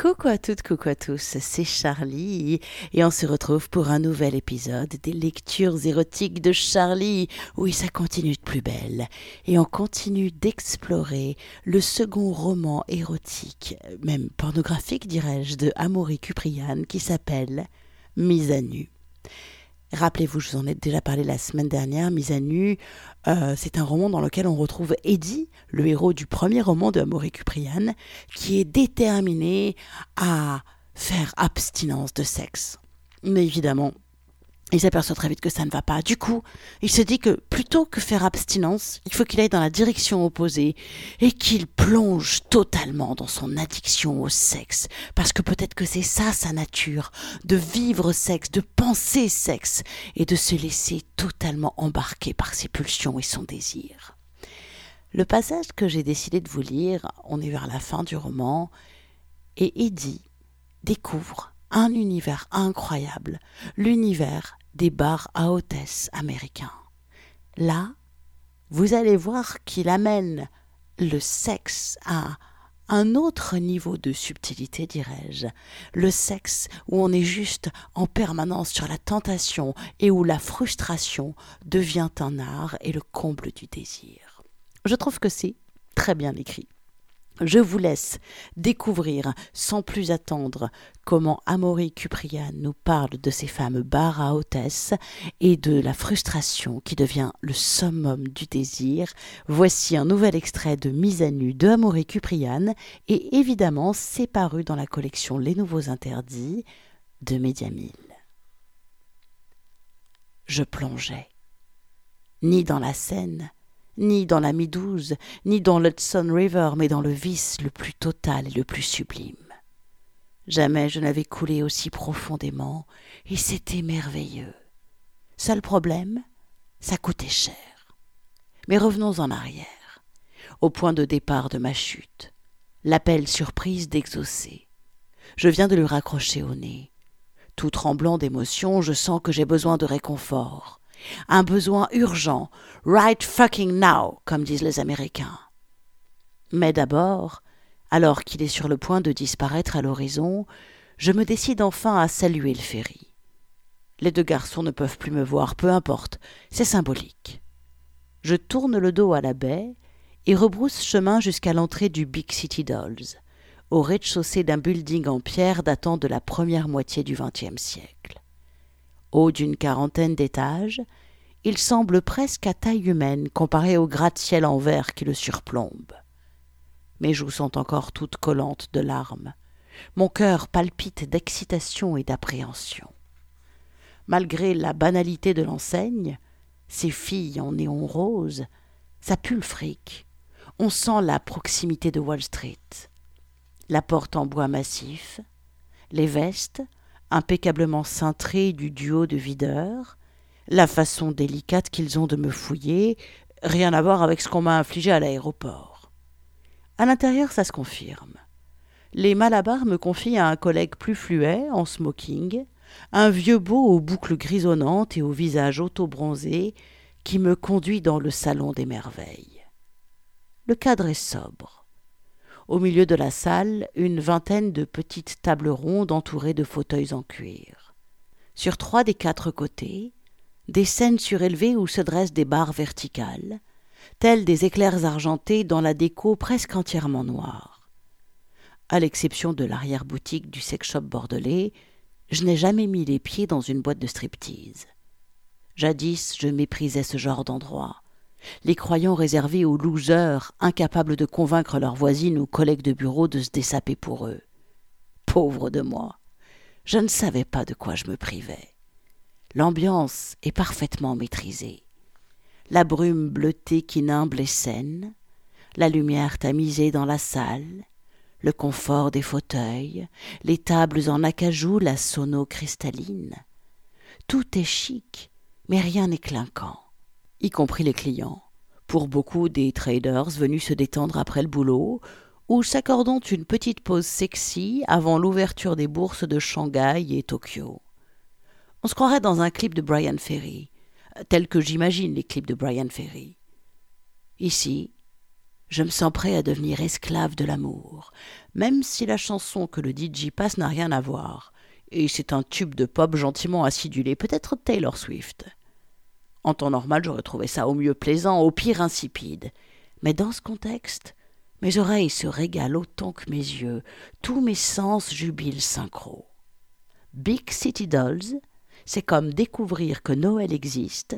Coucou à toutes, coucou à tous, c'est Charlie et on se retrouve pour un nouvel épisode des lectures érotiques de Charlie. Oui, ça continue de plus belle et on continue d'explorer le second roman érotique, même pornographique dirais-je, de Amaury Cuprian qui s'appelle Mise à nu. Rappelez-vous, je vous en ai déjà parlé la semaine dernière, Mise à nu, euh, c'est un roman dans lequel on retrouve Eddie, le héros du premier roman de Amaury Cuprian, qui est déterminé à faire abstinence de sexe. Mais évidemment, il s'aperçoit très vite que ça ne va pas. Du coup, il se dit que plutôt que faire abstinence, il faut qu'il aille dans la direction opposée et qu'il plonge totalement dans son addiction au sexe. Parce que peut-être que c'est ça sa nature, de vivre sexe, de penser sexe et de se laisser totalement embarquer par ses pulsions et son désir. Le passage que j'ai décidé de vous lire, on est vers la fin du roman, et Eddie découvre un univers incroyable, l'univers des bars à hôtesse américains. Là, vous allez voir qu'il amène le sexe à un autre niveau de subtilité, dirais-je. Le sexe où on est juste en permanence sur la tentation et où la frustration devient un art et le comble du désir. Je trouve que c'est très bien écrit. Je vous laisse découvrir sans plus attendre comment Amaury Cuprian nous parle de ces femmes barres à hôtesse et de la frustration qui devient le summum du désir. Voici un nouvel extrait de Mise à nu de Amaury Cuprian et évidemment c'est dans la collection Les Nouveaux Interdits de Mediamille. Je plongeais, ni dans la Seine, ni dans la Midouze, ni dans l'Hudson River, mais dans le vice le plus total et le plus sublime. Jamais je n'avais coulé aussi profondément, et c'était merveilleux. Seul problème, ça coûtait cher. Mais revenons en arrière, au point de départ de ma chute, l'appel surprise d'exaucer. Je viens de lui raccrocher au nez. Tout tremblant d'émotion, je sens que j'ai besoin de réconfort un besoin urgent, right fucking now, comme disent les Américains. Mais d'abord, alors qu'il est sur le point de disparaître à l'horizon, je me décide enfin à saluer le ferry. Les deux garçons ne peuvent plus me voir, peu importe, c'est symbolique. Je tourne le dos à la baie et rebrousse chemin jusqu'à l'entrée du Big City Dolls, au rez-de-chaussée d'un building en pierre datant de la première moitié du XXe siècle. Haut d'une quarantaine d'étages, il semble presque à taille humaine comparé au gratte-ciel en verre qui le surplombe. Mes joues sont encore toutes collantes de larmes. Mon cœur palpite d'excitation et d'appréhension. Malgré la banalité de l'enseigne, ces filles en néon rose, ça fric. On sent la proximité de Wall Street. La porte en bois massif, les vestes, impeccablement cintrées du duo de videurs, la façon délicate qu'ils ont de me fouiller, rien à voir avec ce qu'on m'a infligé à l'aéroport. À l'intérieur, ça se confirme. Les Malabars me confient à un collègue plus fluet, en smoking, un vieux beau aux boucles grisonnantes et au visage auto-bronzé, qui me conduit dans le salon des merveilles. Le cadre est sobre. Au milieu de la salle, une vingtaine de petites tables rondes entourées de fauteuils en cuir. Sur trois des quatre côtés, des scènes surélevées où se dressent des barres verticales, telles des éclairs argentés dans la déco presque entièrement noire. À l'exception de l'arrière-boutique du sex-shop bordelais, je n'ai jamais mis les pieds dans une boîte de striptease. Jadis, je méprisais ce genre d'endroit les croyants réservés aux losers incapables de convaincre leurs voisines ou collègues de bureau de se dessaper pour eux. Pauvre de moi. Je ne savais pas de quoi je me privais. L'ambiance est parfaitement maîtrisée. La brume bleutée qui nimble les scènes, la lumière tamisée dans la salle, le confort des fauteuils, les tables en acajou, la sono cristalline. Tout est chic, mais rien n'est clinquant y compris les clients, pour beaucoup des traders venus se détendre après le boulot, ou s'accordant une petite pause sexy avant l'ouverture des bourses de Shanghai et Tokyo. On se croirait dans un clip de Brian Ferry, tel que j'imagine les clips de Brian Ferry. Ici, Je me sens prêt à devenir esclave de l'amour, même si la chanson que le DJ passe n'a rien à voir, et c'est un tube de pop gentiment acidulé, peut-être Taylor Swift. En temps normal, j'aurais trouvé ça au mieux plaisant, au pire insipide. Mais dans ce contexte, mes oreilles se régalent autant que mes yeux, tous mes sens jubilent synchro. Big City Dolls, c'est comme découvrir que Noël existe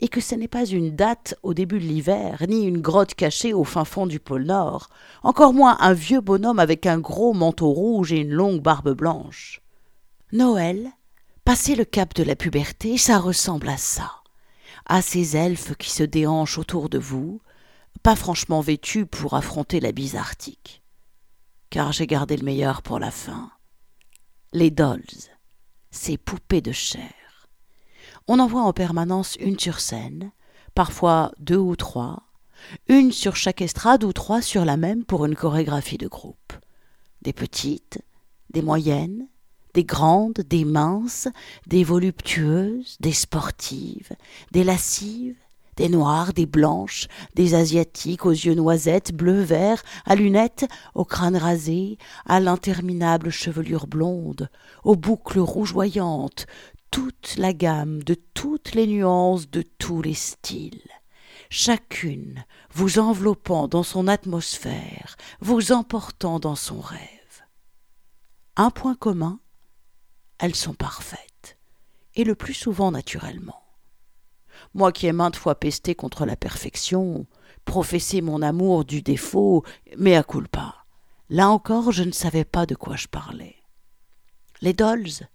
et que ce n'est pas une date au début de l'hiver, ni une grotte cachée au fin fond du pôle Nord, encore moins un vieux bonhomme avec un gros manteau rouge et une longue barbe blanche. Noël, passé le cap de la puberté, ça ressemble à ça, à ces elfes qui se déhanchent autour de vous, pas franchement vêtus pour affronter la bise arctique. Car j'ai gardé le meilleur pour la fin. Les dolls, ces poupées de chair. On en voit en permanence une sur scène, parfois deux ou trois, une sur chaque estrade ou trois sur la même pour une chorégraphie de groupe. Des petites, des moyennes, des grandes, des minces, des voluptueuses, des sportives, des lascives, des noires, des blanches, des asiatiques aux yeux noisettes, bleu, vert, à lunettes, au crâne rasé, à l'interminable chevelure blonde, aux boucles rougeoyantes, toute la gamme de toutes les nuances de tous les styles, chacune vous enveloppant dans son atmosphère, vous emportant dans son rêve. Un point commun, elles sont parfaites, et le plus souvent naturellement. Moi qui ai maintes fois pesté contre la perfection, professé mon amour du défaut, mais à culpa. Là encore, je ne savais pas de quoi je parlais. Les dolls,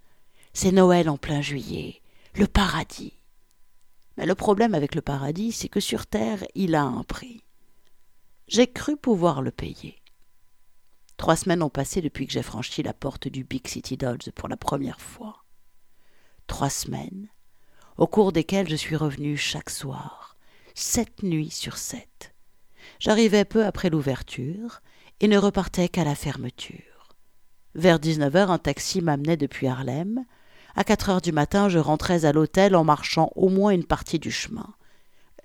c'est Noël en plein juillet, le paradis. Mais le problème avec le paradis, c'est que sur Terre, il a un prix. J'ai cru pouvoir le payer. Trois semaines ont passé depuis que j'ai franchi la porte du Big City Dolls pour la première fois. Trois semaines au cours desquelles je suis revenu chaque soir, sept nuits sur sept. J'arrivais peu après l'ouverture et ne repartais qu'à la fermeture. Vers dix-neuf heures, un taxi m'amenait depuis Harlem. À quatre heures du matin, je rentrais à l'hôtel en marchant au moins une partie du chemin.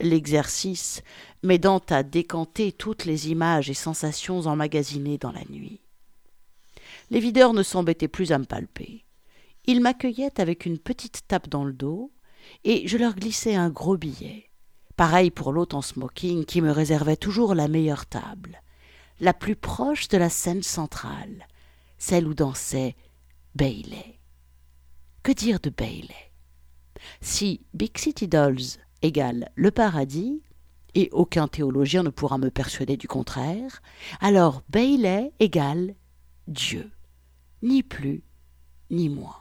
L'exercice m'aidant à décanter toutes les images et sensations emmagasinées dans la nuit. Les videurs ne s'embêtaient plus à me palper. Ils m'accueillaient avec une petite tape dans le dos, et je leur glissais un gros billet. Pareil pour l'hôte en smoking qui me réservait toujours la meilleure table, la plus proche de la scène centrale, celle où dansait Bailey. Que dire de Bailey? Si Big City Dolls égale le paradis, et aucun théologien ne pourra me persuader du contraire, alors Bailey égale Dieu, ni plus ni moins.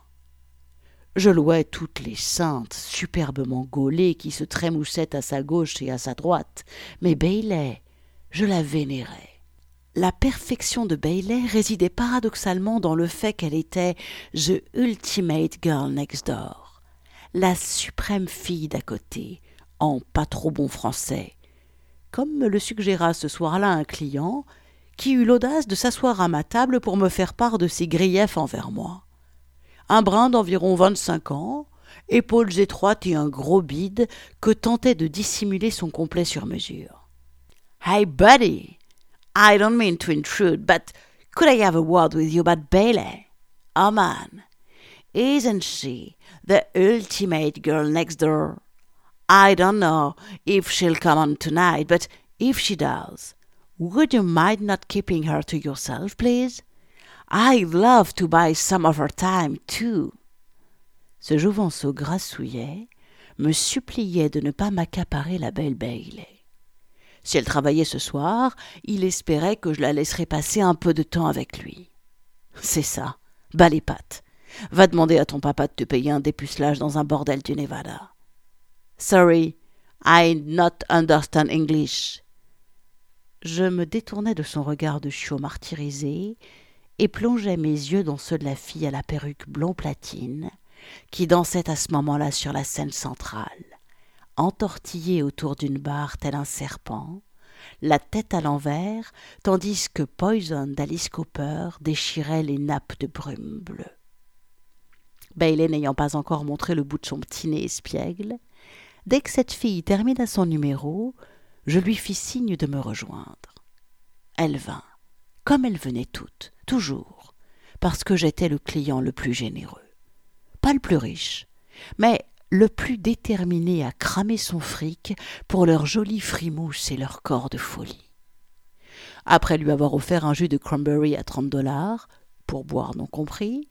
Je louais toutes les saintes superbement gaulées qui se trémoussaient à sa gauche et à sa droite, mais Bailey, je la vénérais. La perfection de Bailey résidait paradoxalement dans le fait qu'elle était The Ultimate Girl Next Door, la suprême fille d'à côté, pas trop bon français, comme me le suggéra ce soir-là un client qui eut l'audace de s'asseoir à ma table pour me faire part de ses griefs envers moi un brun d'environ vingt-cinq ans, épaules étroites et un gros bide que tentait de dissimuler son complet sur mesure. Hey, buddy, I don't mean to intrude, but could I have a word with you about Bailey? Oh man, isn't she the ultimate girl next door? I don't know if she'll come on tonight, but if she does, would you mind not keeping her to yourself, please? I'd love to buy some of her time, too. Ce jouvenceau grassouillet me suppliait de ne pas m'accaparer la belle Bailey. Si elle travaillait ce soir, il espérait que je la laisserais passer un peu de temps avec lui. C'est ça, bas les pattes. Va demander à ton papa de te payer un dépucelage dans un bordel du Nevada. Sorry, I not understand English. Je me détournai de son regard de chiot martyrisé et plongeais mes yeux dans ceux de la fille à la perruque blond platine, qui dansait à ce moment-là sur la scène centrale, entortillée autour d'une barre tel un serpent, la tête à l'envers, tandis que Poison d'Alice Cooper déchirait les nappes de brume bleue. Bailey n'ayant pas encore montré le bout de son petit nez espiègle, dès que cette fille termina son numéro, je lui fis signe de me rejoindre. elle vint, comme elles venaient toutes, toujours, parce que j'étais le client le plus généreux. Pas le plus riche, mais le plus déterminé à cramer son fric pour leurs jolies frimousses et leur corps de folie. Après lui avoir offert un jus de cranberry à trente dollars, pour boire non compris,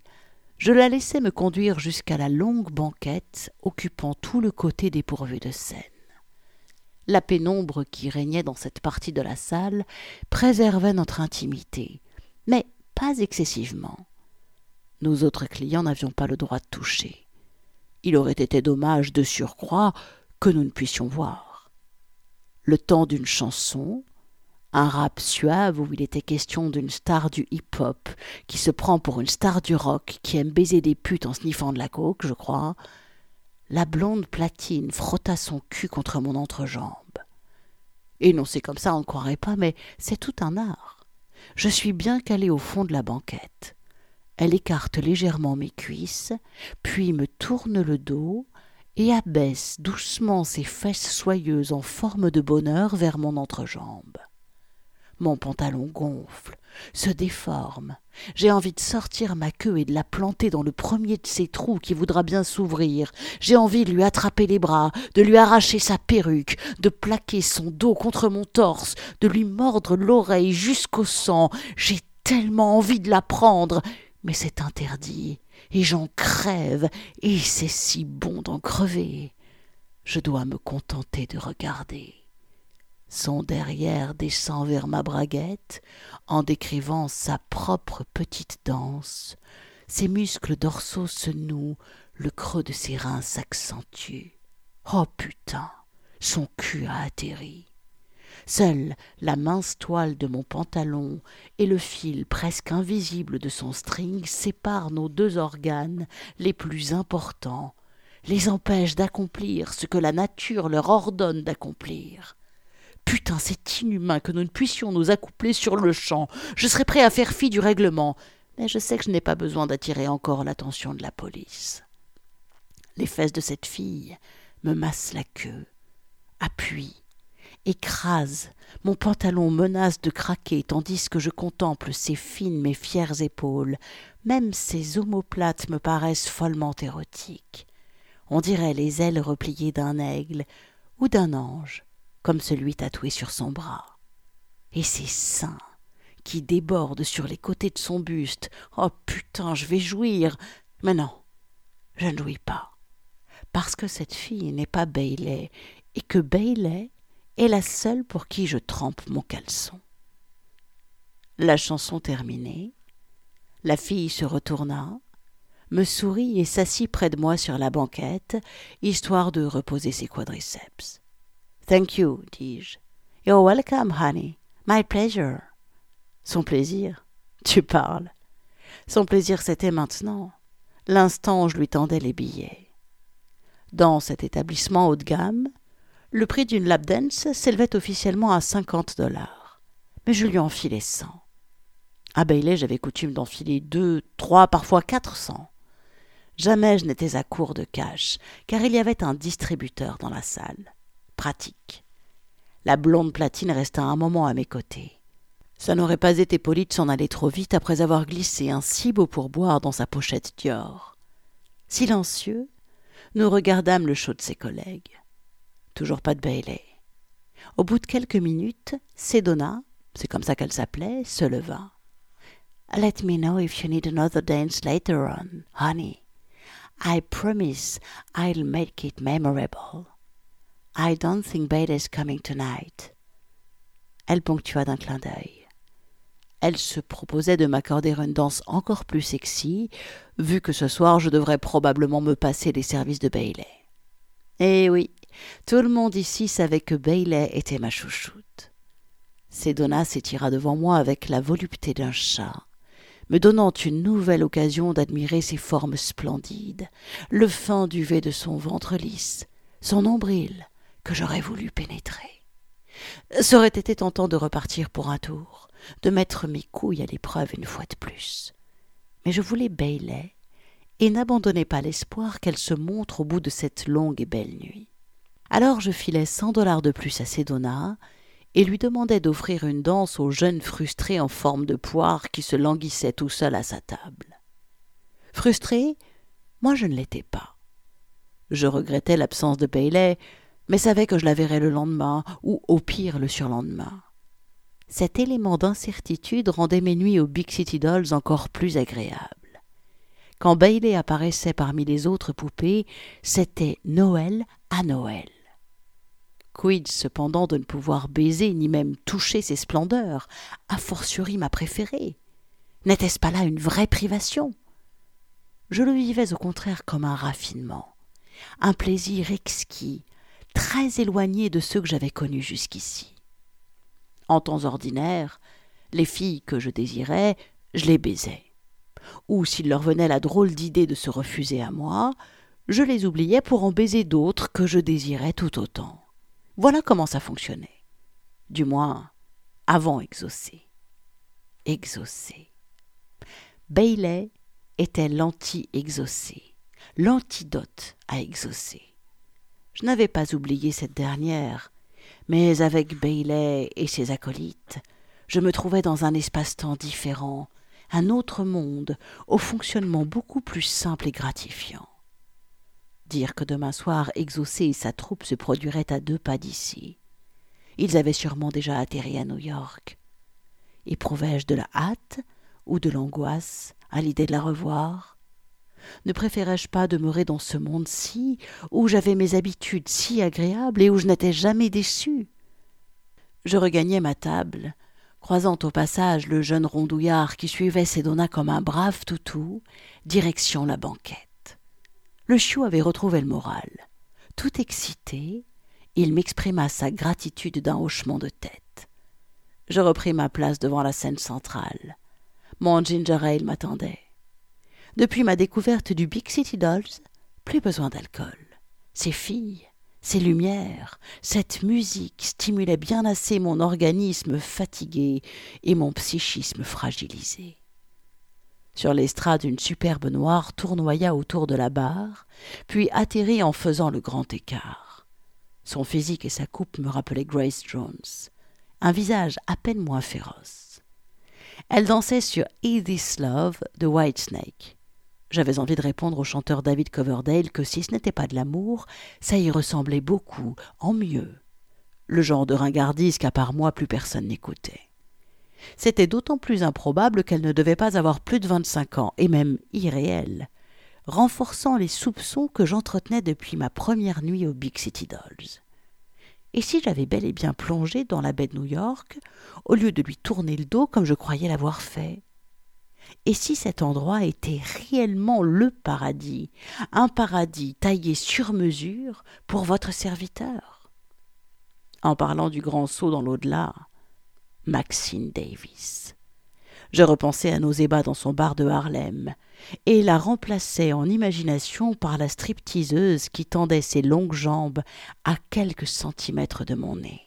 je la laissai me conduire jusqu'à la longue banquette occupant tout le côté dépourvu de scène. La pénombre qui régnait dans cette partie de la salle préservait notre intimité, mais pas excessivement. Nos autres clients n'avions pas le droit de toucher. Il aurait été dommage de surcroît que nous ne puissions voir. Le temps d'une chanson, un rap suave où il était question d'une star du hip-hop qui se prend pour une star du rock qui aime baiser des putes en sniffant de la coke, je crois. La blonde platine frotta son cul contre mon entrejambe. Et non, c'est comme ça, on ne croirait pas, mais c'est tout un art. Je suis bien calé au fond de la banquette. Elle écarte légèrement mes cuisses, puis me tourne le dos et abaisse doucement ses fesses soyeuses en forme de bonheur vers mon entrejambe. Mon pantalon gonfle, se déforme. J'ai envie de sortir ma queue et de la planter dans le premier de ces trous qui voudra bien s'ouvrir. J'ai envie de lui attraper les bras, de lui arracher sa perruque, de plaquer son dos contre mon torse, de lui mordre l'oreille jusqu'au sang. J'ai tellement envie de la prendre, mais c'est interdit, et j'en crève, et c'est si bon d'en crever. Je dois me contenter de regarder. Son derrière descend vers ma braguette en décrivant sa propre petite danse. Ses muscles dorsaux se nouent, le creux de ses reins s'accentue. Oh putain, son cul a atterri. Seule la mince toile de mon pantalon et le fil presque invisible de son string séparent nos deux organes les plus importants, les empêchent d'accomplir ce que la nature leur ordonne d'accomplir. Putain, c'est inhumain que nous ne puissions nous accoupler sur le champ. Je serais prêt à faire fi du règlement, mais je sais que je n'ai pas besoin d'attirer encore l'attention de la police. Les fesses de cette fille me massent la queue, appuient, écrasent, mon pantalon menace de craquer tandis que je contemple ses fines mais fières épaules. Même ses omoplates me paraissent follement érotiques. On dirait les ailes repliées d'un aigle ou d'un ange comme celui tatoué sur son bras. Et ses seins, qui débordent sur les côtés de son buste. Oh putain, je vais jouir. Mais non, je ne jouis pas. Parce que cette fille n'est pas Bailey, et que Bailey est la seule pour qui je trempe mon caleçon. La chanson terminée, la fille se retourna, me sourit et s'assit près de moi sur la banquette, histoire de reposer ses quadriceps. Thank you, dis-je. You're welcome, honey. My pleasure. Son plaisir Tu parles. Son plaisir, c'était maintenant, l'instant où je lui tendais les billets. Dans cet établissement haut de gamme, le prix d'une lap dance s'élevait officiellement à cinquante dollars. Mais je lui en filais cent. À Bailey, j'avais coutume d'enfiler deux, trois, parfois quatre cents. Jamais je n'étais à court de cash, car il y avait un distributeur dans la salle pratique. La blonde platine resta un moment à mes côtés. Ça n'aurait pas été poli de s'en aller trop vite après avoir glissé un si beau pourboire dans sa pochette Dior. Silencieux, nous regardâmes le show de ses collègues. Toujours pas de Bailey. Au bout de quelques minutes, Sedona, c'est comme ça qu'elle s'appelait, se leva. Let me know if you need another dance later on, honey. I promise I'll make it memorable. I don't think Bailey's coming tonight. Elle ponctua d'un clin d'œil. Elle se proposait de m'accorder une danse encore plus sexy, vu que ce soir je devrais probablement me passer les services de Bailey. Eh oui, tout le monde ici savait que Bailey était ma chouchoute. Sedona s'étira devant moi avec la volupté d'un chat, me donnant une nouvelle occasion d'admirer ses formes splendides, le fin duvet de son ventre lisse, son nombril, que j'aurais voulu pénétrer. Ça aurait été tentant de repartir pour un tour, de mettre mes couilles à l'épreuve une fois de plus. Mais je voulais Bailey et n'abandonnais pas l'espoir qu'elle se montre au bout de cette longue et belle nuit. Alors je filai cent dollars de plus à Sedona et lui demandait d'offrir une danse au jeune frustré en forme de poire qui se languissait tout seul à sa table. Frustré, moi je ne l'étais pas. Je regrettais l'absence de Bailey, mais savais que je la verrais le lendemain, ou au pire le surlendemain. Cet élément d'incertitude rendait mes nuits aux Big City Dolls encore plus agréables. Quand Bailey apparaissait parmi les autres poupées, c'était Noël à Noël. Quid cependant de ne pouvoir baiser ni même toucher ses splendeurs, a fortiori ma préférée? N'était-ce pas là une vraie privation? Je le vivais au contraire comme un raffinement, un plaisir exquis, très éloigné de ceux que j'avais connus jusqu'ici. En temps ordinaire, les filles que je désirais, je les baisais. Ou s'il leur venait la drôle d'idée de se refuser à moi, je les oubliais pour en baiser d'autres que je désirais tout autant. Voilà comment ça fonctionnait. Du moins, avant exaucé. Exaucé. Bailey était l'anti-exaucé, l'antidote à exaucer. Je n'avais pas oublié cette dernière, mais avec Bailey et ses acolytes, je me trouvais dans un espace-temps différent, un autre monde, au fonctionnement beaucoup plus simple et gratifiant dire que demain soir Exaucé et sa troupe se produiraient à deux pas d'ici. Ils avaient sûrement déjà atterri à New York. Éprouvais-je de la hâte ou de l'angoisse à l'idée de la revoir? Ne préférais-je pas demeurer dans ce monde-ci, où j'avais mes habitudes si agréables et où je n'étais jamais déçu Je regagnais ma table, croisant au passage le jeune rondouillard qui suivait Sedona comme un brave toutou, direction la banquette. Le chiot avait retrouvé le moral. Tout excité, il m'exprima sa gratitude d'un hochement de tête. Je repris ma place devant la scène centrale. Mon ginger ale m'attendait. Depuis ma découverte du Big City Dolls, plus besoin d'alcool. Ces filles, ces lumières, cette musique stimulaient bien assez mon organisme fatigué et mon psychisme fragilisé. Sur l'estrade, une superbe noire tournoya autour de la barre, puis atterrit en faisant le grand écart. Son physique et sa coupe me rappelaient Grace Jones, un visage à peine moins féroce. Elle dansait sur Edith's Love de Whitesnake. J'avais envie de répondre au chanteur David Coverdale que si ce n'était pas de l'amour, ça y ressemblait beaucoup, en mieux. Le genre de ringardise qu'à part moi plus personne n'écoutait. C'était d'autant plus improbable qu'elle ne devait pas avoir plus de vingt-cinq ans, et même irréelle, renforçant les soupçons que j'entretenais depuis ma première nuit aux Big City Dolls. Et si j'avais bel et bien plongé dans la baie de New York, au lieu de lui tourner le dos comme je croyais l'avoir fait? Et si cet endroit était réellement le paradis, un paradis taillé sur mesure pour votre serviteur? En parlant du grand saut dans l'au-delà, Maxine Davis. Je repensais à nos ébats dans son bar de Harlem, et la remplaçais en imagination par la stripteaseuse qui tendait ses longues jambes à quelques centimètres de mon nez.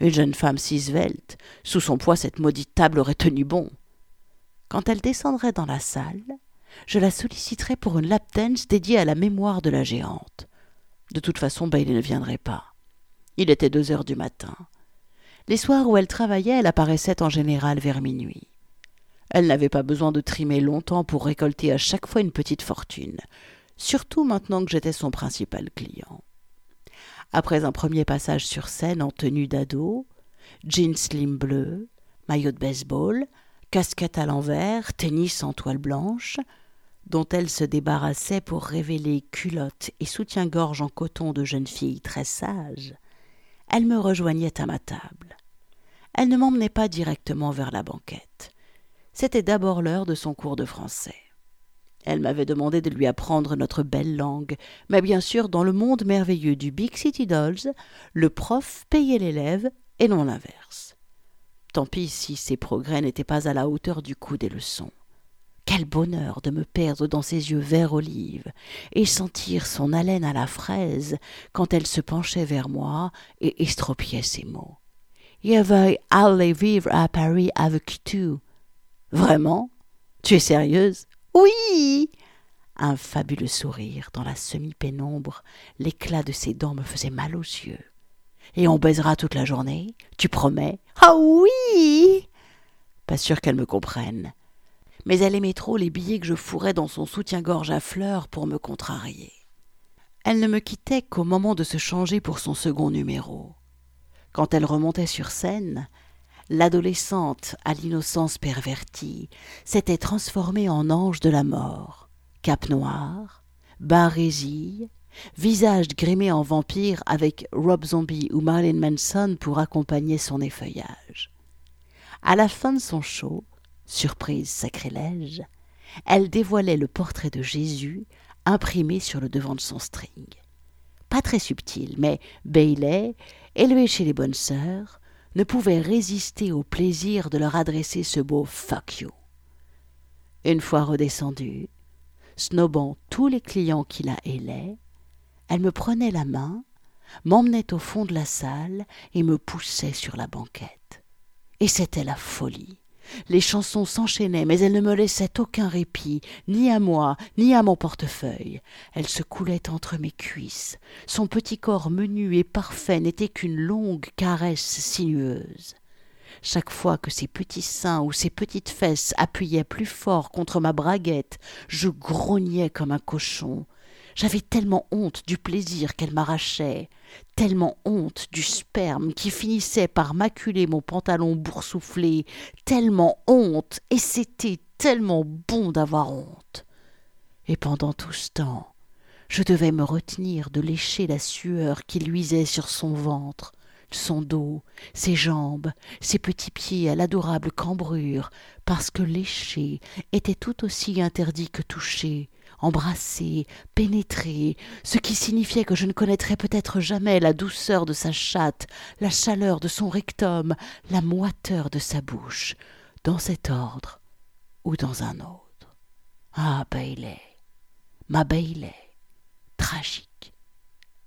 Une jeune femme si svelte, sous son poids cette maudite table aurait tenu bon. Quand elle descendrait dans la salle, je la solliciterais pour une lap dance dédiée à la mémoire de la géante. De toute façon, Bailey ne viendrait pas. Il était deux heures du matin. Les soirs où elle travaillait, elle apparaissait en général vers minuit. Elle n'avait pas besoin de trimer longtemps pour récolter à chaque fois une petite fortune, surtout maintenant que j'étais son principal client. Après un premier passage sur scène en tenue d'ado, jeans slim bleu, maillot de baseball, casquette à l'envers, tennis en toile blanche, dont elle se débarrassait pour révéler culottes et soutien-gorge en coton de jeune fille très sage, elle me rejoignait à ma table. Elle ne m'emmenait pas directement vers la banquette. C'était d'abord l'heure de son cours de français. Elle m'avait demandé de lui apprendre notre belle langue, mais bien sûr, dans le monde merveilleux du Big City Dolls, le prof payait l'élève et non l'inverse. Tant pis si ses progrès n'étaient pas à la hauteur du coût des leçons. Quel bonheur de me perdre dans ses yeux vert olive et sentir son haleine à la fraise quand elle se penchait vers moi et estropiait ses mots. Je veux aller vivre à Paris avec tu. Vraiment? Tu es sérieuse? Oui Un fabuleux sourire dans la semi-pénombre, l'éclat de ses dents me faisait mal aux yeux. Et on baisera toute la journée. Tu promets Ah oui Pas sûr qu'elle me comprenne. Mais elle aimait trop les billets que je fourrais dans son soutien-gorge à fleurs pour me contrarier. Elle ne me quittait qu'au moment de se changer pour son second numéro. Quand elle remontait sur scène, l'adolescente à l'innocence pervertie s'était transformée en ange de la mort. Cap noir, barésie, visage grimé en vampire avec Rob Zombie ou Marilyn Manson pour accompagner son effeuillage. À la fin de son show, surprise sacrilège, elle dévoilait le portrait de Jésus imprimé sur le devant de son string. Pas très subtil, mais Bailey, élevé chez les bonnes sœurs, ne pouvait résister au plaisir de leur adresser ce beau fuck you. Une fois redescendue, snobant tous les clients qui la hélaient, elle me prenait la main, m'emmenait au fond de la salle et me poussait sur la banquette. Et c'était la folie. Les chansons s'enchaînaient, mais elle ne me laissait aucun répit, ni à moi, ni à mon portefeuille. Elle se coulait entre mes cuisses. Son petit corps menu et parfait n'était qu'une longue caresse sinueuse. Chaque fois que ses petits seins ou ses petites fesses appuyaient plus fort contre ma braguette, je grognais comme un cochon. J'avais tellement honte du plaisir qu'elle m'arrachait, tellement honte du sperme qui finissait par maculer mon pantalon boursouflé, tellement honte, et c'était tellement bon d'avoir honte. Et pendant tout ce temps, je devais me retenir de lécher la sueur qui luisait sur son ventre, son dos, ses jambes, ses petits pieds à l'adorable cambrure, parce que lécher était tout aussi interdit que toucher, embrasser, pénétrer, ce qui signifiait que je ne connaîtrais peut-être jamais la douceur de sa chatte, la chaleur de son rectum, la moiteur de sa bouche, dans cet ordre ou dans un autre. Ah, Bailey, ma Bailey, tragique,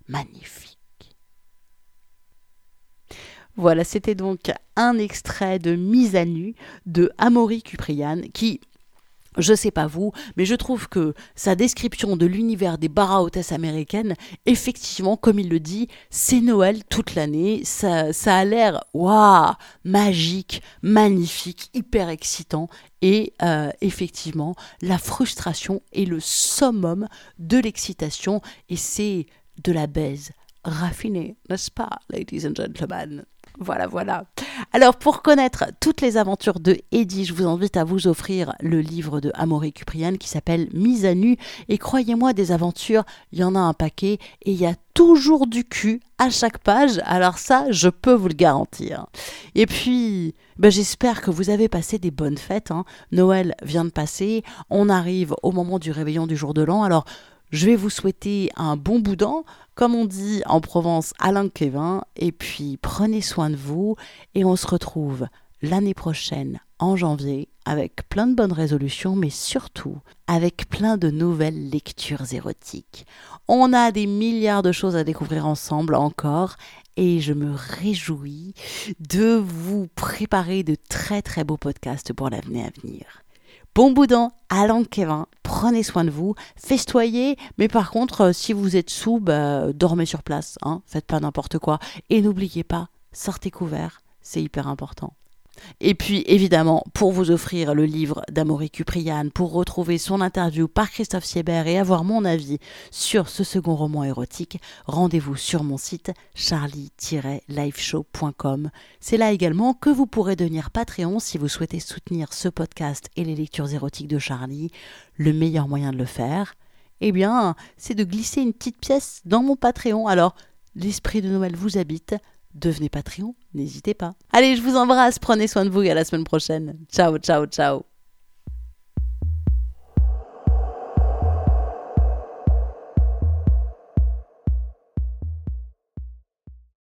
magnifique. Voilà, c'était donc un extrait de Mise à nu de Amaury Cuprian qui, je sais pas vous, mais je trouve que sa description de l'univers des bar hôtesses américaines, effectivement, comme il le dit, c'est Noël toute l'année. Ça, a l'air, magique, magnifique, hyper excitant. Et euh, effectivement, la frustration est le summum de l'excitation et c'est de la baise raffinée, n'est-ce pas, ladies and gentlemen? Voilà, voilà. Alors, pour connaître toutes les aventures de Eddie, je vous invite à vous offrir le livre de Amaury Cuprian qui s'appelle Mise à nu. Et croyez-moi, des aventures, il y en a un paquet et il y a toujours du cul à chaque page. Alors ça, je peux vous le garantir. Et puis, ben j'espère que vous avez passé des bonnes fêtes. Hein. Noël vient de passer. On arrive au moment du réveillon du jour de l'an. Alors, je vais vous souhaiter un bon boudin, comme on dit en Provence, Alain Kevin, et puis prenez soin de vous, et on se retrouve l'année prochaine, en janvier, avec plein de bonnes résolutions, mais surtout avec plein de nouvelles lectures érotiques. On a des milliards de choses à découvrir ensemble encore, et je me réjouis de vous préparer de très très beaux podcasts pour l'avenir à venir. Bon boudin, Alain Kevin, prenez soin de vous, festoyez, mais par contre, euh, si vous êtes sous, bah, dormez sur place, hein, faites pas n'importe quoi. Et n'oubliez pas, sortez couvert, c'est hyper important. Et puis évidemment, pour vous offrir le livre d'Amaury Cuprian, pour retrouver son interview par Christophe Siebert et avoir mon avis sur ce second roman érotique, rendez-vous sur mon site charlie-liveshow.com. C'est là également que vous pourrez devenir Patreon si vous souhaitez soutenir ce podcast et les lectures érotiques de Charlie. Le meilleur moyen de le faire, eh bien, c'est de glisser une petite pièce dans mon Patreon. Alors, l'esprit de Noël vous habite devenez Patreon, n'hésitez pas. Allez, je vous embrasse, prenez soin de vous et à la semaine prochaine. Ciao, ciao, ciao.